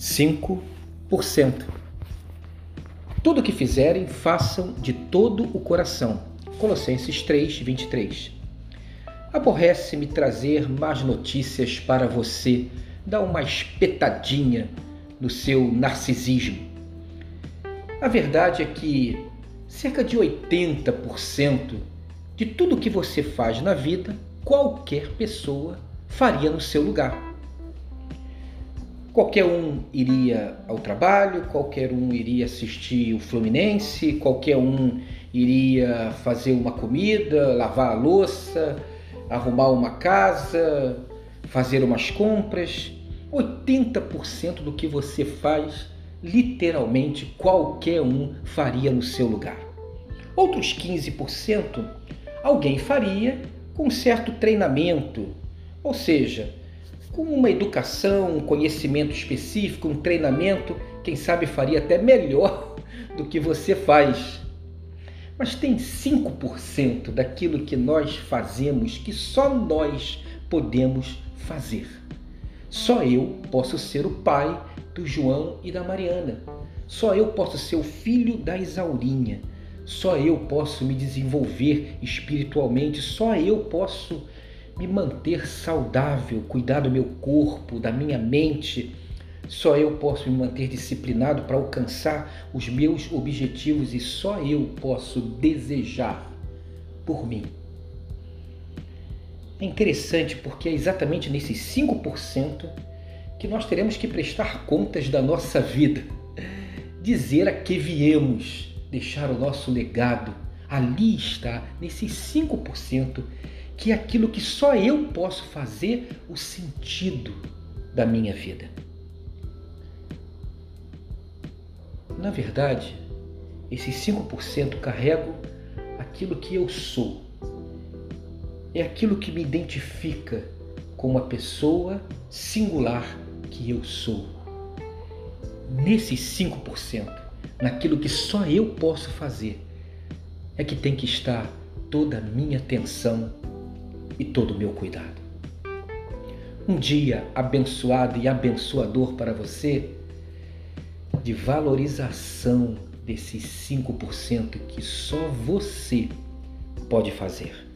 5%. Tudo o que fizerem, façam de todo o coração. Colossenses 3, 23. Aborrece-me trazer más notícias para você, dar uma espetadinha no seu narcisismo. A verdade é que cerca de 80% de tudo que você faz na vida, qualquer pessoa faria no seu lugar. Qualquer um iria ao trabalho, qualquer um iria assistir o Fluminense, qualquer um iria fazer uma comida, lavar a louça, arrumar uma casa, fazer umas compras. 80% do que você faz, literalmente qualquer um faria no seu lugar. Outros 15% alguém faria com certo treinamento, ou seja, com uma educação, um conhecimento específico, um treinamento, quem sabe faria até melhor do que você faz. Mas tem 5% daquilo que nós fazemos que só nós podemos fazer. Só eu posso ser o pai do João e da Mariana. Só eu posso ser o filho da Isaurinha. Só eu posso me desenvolver espiritualmente. Só eu posso me manter saudável, cuidar do meu corpo, da minha mente. Só eu posso me manter disciplinado para alcançar os meus objetivos e só eu posso desejar por mim. É interessante porque é exatamente nesses 5% que nós teremos que prestar contas da nossa vida, dizer a que viemos, deixar o nosso legado. Ali está, nesses 5%, que aquilo que só eu posso fazer o sentido da minha vida. Na verdade, esses 5% carrego aquilo que eu sou. É aquilo que me identifica como a pessoa singular que eu sou. Nesses 5%, naquilo que só eu posso fazer, é que tem que estar toda a minha atenção e todo o meu cuidado. Um dia abençoado e abençoador para você, de valorização desses 5% que só você pode fazer.